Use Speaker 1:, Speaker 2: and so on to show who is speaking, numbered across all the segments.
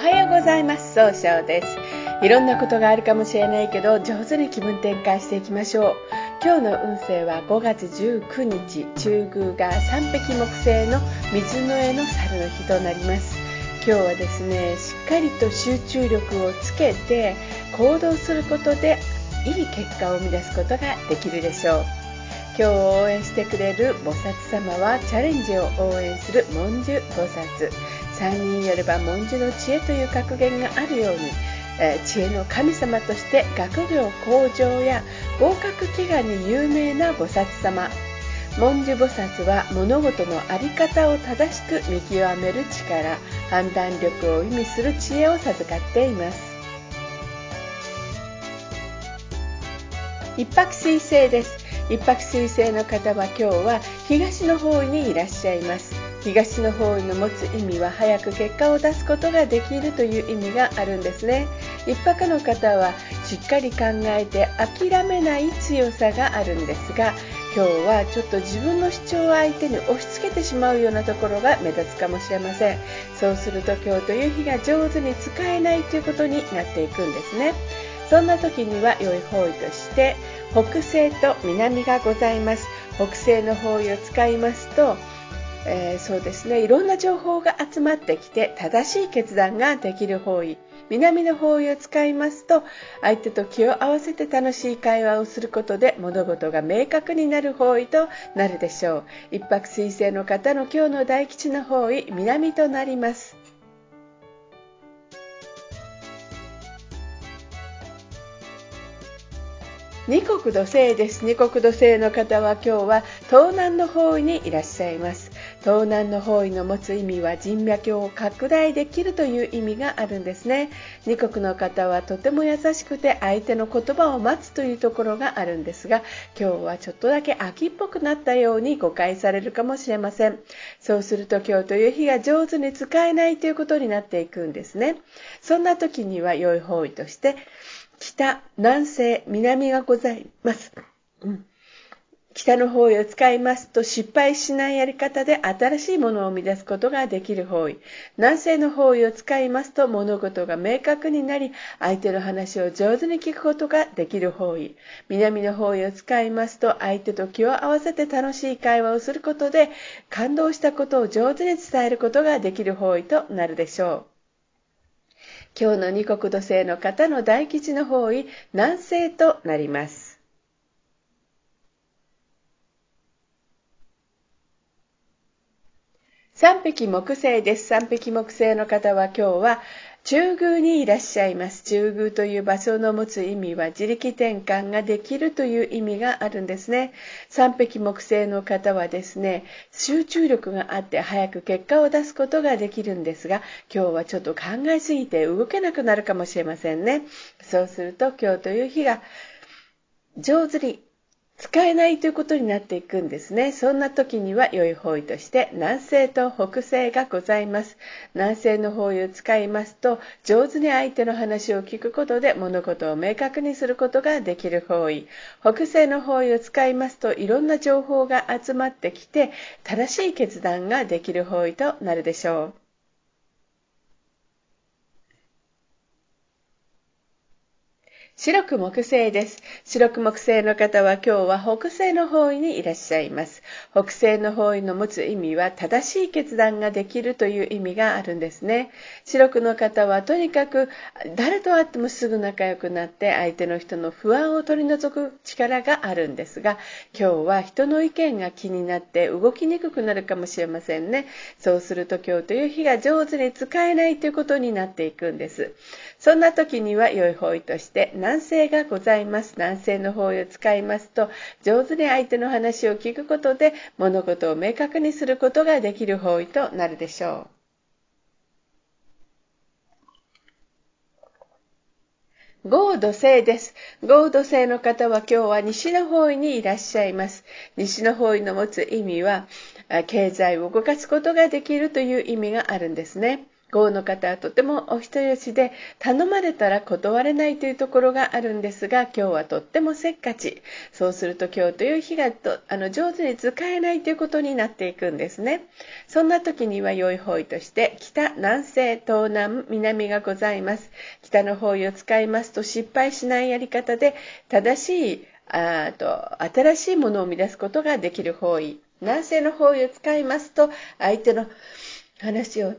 Speaker 1: はようございます。総称です。いろんなことがあるかもしれないけど上手に気分転換していきましょう。今日の運勢は5月19日中宮が三匹木星の水の絵の猿の日となります。今日はですねしっかりと集中力をつけて行動することでいい結果を生み出すことができるでしょう。今日応援してくれる菩薩様はチャレンジを応援する文殊菩薩。3人よれば文殊の知恵という格言があるように、えー、知恵の神様として学業向上や合格祈願に有名な菩薩様。文殊菩薩は物事の在り方を正しく見極める力判断力を意味する知恵を授かっています。一泊水星です。一泊水星の方は今日は東の方にいらっしゃいます。東の方位の持つ意味は早く結果を出すことができるという意味があるんですね。一泊の方はしっかり考えて諦めない強さがあるんですが今日はちょっと自分の主張を相手に押し付けてしまうようなところが目立つかもしれません。そうすると今日という日が上手に使えないということになっていくんですね。そんな時には良い方位として北西と南がございます。北西の方位を使いますと、えー、そうですね。いろんな情報が集まってきて正しい決断ができる方位南の方位を使いますと相手と気を合わせて楽しい会話をすることで物事が明確になる方位となるでしょう。一泊水星の方の今日の大吉の方位南となります。二国土星です。二国土星の方は今日は東南の方位にいらっしゃいます。東南の方位の持つ意味は人脈を拡大できるという意味があるんですね。二国の方はとても優しくて相手の言葉を待つというところがあるんですが今日はちょっとだけ秋っぽくなったように誤解されるかもしれません。そうすると今日という日が上手に使えないということになっていくんです。ねそんな時には良い方位として北、南西、南がございます。北の方位を使いますと失敗しないやり方で新しいものを生み出すことができる方位。南西の方位を使いますと物事が明確になり相手の話を上手に聞くことができる方位。南の方位を使いますと相手と気を合わせて楽しい会話をすることで感動したことを上手に伝えることができる方位となるでしょう。今日の二国土星の方の大吉の方位、南西となります。三匹木星です。三匹木星の方は今日は中宮にいらっしゃいます。中宮という場所の持つ意味は自力転換ができるという意味があるんですね。三匹木星の方はですね、集中力があって早く結果を出すことができるんですが、今日はちょっと考えすぎて動けなくなるかもしれませんね。そうすると今日という日が上手に使えないということになっていくんですね。そんな時には良い方位として南西と北西がございます。南西の方位を使いますと上手に相手の話を聞くことで物事を明確にすることができる方位。北西の方位を使いますといろんな情報が集まってきて正しい決断ができる方位となるでしょう。白く木星です。白く木星の方は今日は北西の方位にいらっしゃいます。北西の方位の持つ意味は正しい決断ができるという意味があるんですね。白くの方はとにかく誰と会ってもすぐ仲良くなって相手の人の不安を取り除く力があるんですが、今日は人の意見が気になって動きにくくなるかもしれませんね。そうすると今日という日が上手に使えないということになっていくんです。そんな時には良い方位として南西がございます。南西の方位を使いますと、上手に相手の話を聞くことで物事を明確にすることができる方位となるでしょう。合土星です。合土星の方は今日は西の方位にいらっしゃいます。西の方位の持つ意味は、経済を動かすことができるという意味があるんですね。豪の方はとてもお人よしで頼まれたら断れないというところがあるんですが今日はとってもせっかちそうすると今日という日がとあの上手に使えないということになっていくんですね。そんな時には良い方位として北南西東南南がございます。北の方位を使いますと失敗しないやり方で正しいあと新しいものを生み出すことができる方位。南西の方位を使いますと相手の話を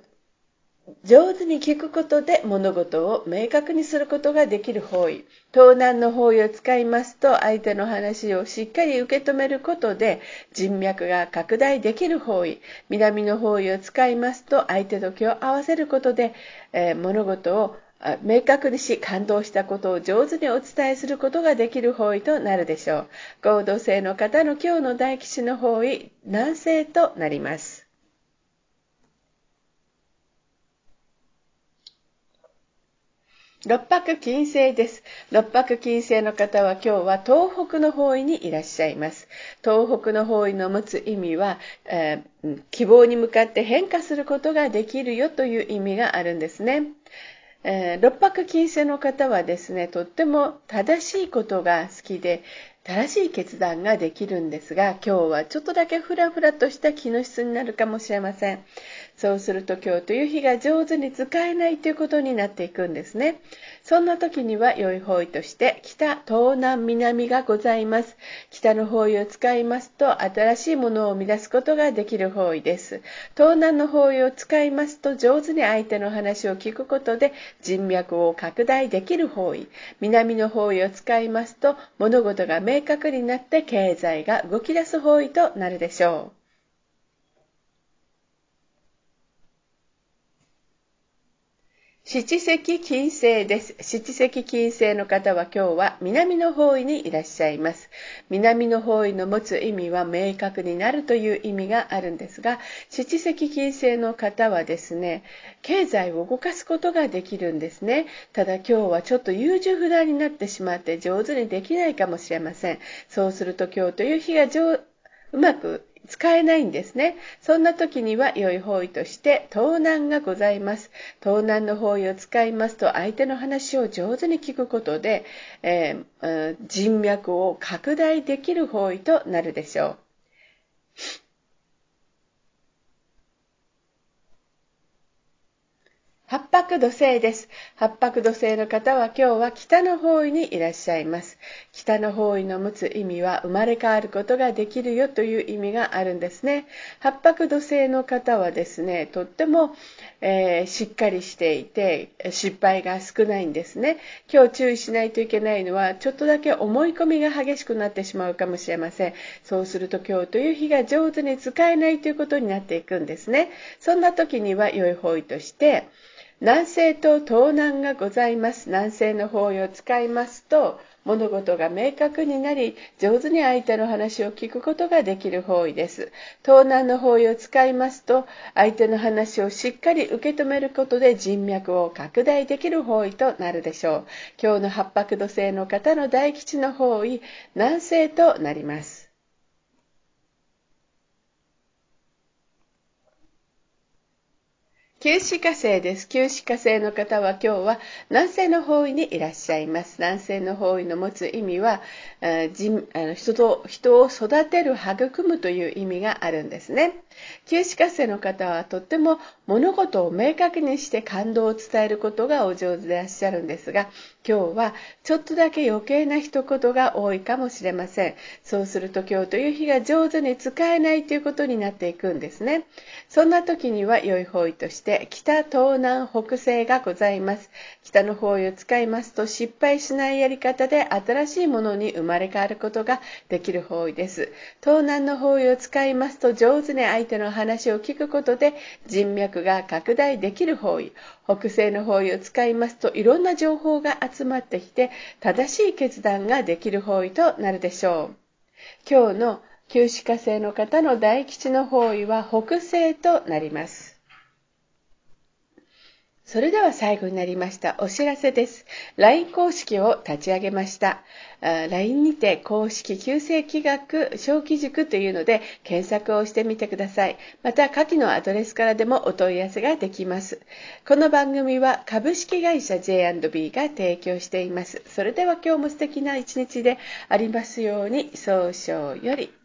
Speaker 1: 上手に聞くことで物事を明確にすることができる方位。東南の方位を使いますと相手の話をしっかり受け止めることで人脈が拡大できる方位。南の方位を使いますと相手と気を合わせることで、えー、物事を明確にし感動したことを上手にお伝えすることができる方位となるでしょう。合同性の方の今日の大吉の方位南西となります。六白金星です。六白金星の方は今日は東北の方位にいらっしゃいます。東北の方位の持つ意味は、えー、希望に向かって変化することができるよという意味があるんですね。えー、六白金星の方はですね、とっても正しいことが好きで、正しい決断ができるんですが、今日はちょっとだけフラフラとした気の質になるかもしれません。そうすると今日という日が上手に使えないということになっていくんですね。そんな時には良い方位として北、東南、南がございます。北の方位を使いますと新しいものを生み出すことができる方位です。東南の方位を使いますと上手に相手の話を聞くことで人脈を拡大できる方位。南の方位を使いますと物事が明確になって経済が動き出す方位となるでしょう。七石金星です。七石金星の方は今日は南の方位にいらっしゃいます。南の方位の持つ意味は明確になるという意味があるんですが、七石金星の方はですね、経済を動かすことができるんですね。ただ今日はちょっと優柔不断になってしまって上手にできないかもしれません。そうすると今日という日がうまく使えないんですね。そんな時には良い方位として盗難がございます。盗難の方位を使いますと相手の話を上手に聞くことで、えー、人脈を拡大できる方位となるでしょう。八白土星です。八白土星の方は今日は北の方位にいらっしゃいます。北の方位の持つ意味は生まれ変わることができるよという意味があるんですね。八白土星の方はですね、とっても、えー、しっかりしていて失敗が少ないんですね。今日注意しないといけないのはちょっとだけ思い込みが激しくなってしまうかもしれません。そうすると今日という日が上手に使えないということになっていくんですね。そんな時には良い方位として南西と東南がございます。南西の方位を使いますと、物事が明確になり、上手に相手の話を聞くことができる方位です。東南の方位を使いますと、相手の話をしっかり受け止めることで人脈を拡大できる方位となるでしょう。今日の八白土星の方の大吉の方位、南西となります。旧歯科生です。旧歯科生の方は今日は南西の方位にいらっしゃいます。南西の方位の持つ意味は、人あの人と人を育てる、育むという意味があるんですね。旧歯科生の方はとっても物事を明確にして感動を伝えることがお上手でいらっしゃるんですが、今日はちょっとだけ余計な一言が多いかもしれません。そうすると今日という日が上手に使えないということになっていくんですね。そんな時には良い方位として北、東南、北西がございます。北の方位を使いますと失敗しないやり方で新しいものに生まれ変わることができる方位です。東南の方位を使いますと上手に相手の話を聞くことで人脈が拡大できる方位。北西の方位を使いますといろんな情報が集まってきて正しい決断ができる方位となるでしょう。今日の旧歯科生の方の大吉の方位は北西となります。それでは最後になりましたお知らせです。LINE 公式を立ち上げました。LINE にて公式旧正規学小規塾というので検索をしてみてください。また下記のアドレスからでもお問い合わせができます。この番組は株式会社 J&B が提供しています。それでは今日も素敵な一日でありますように、早々より。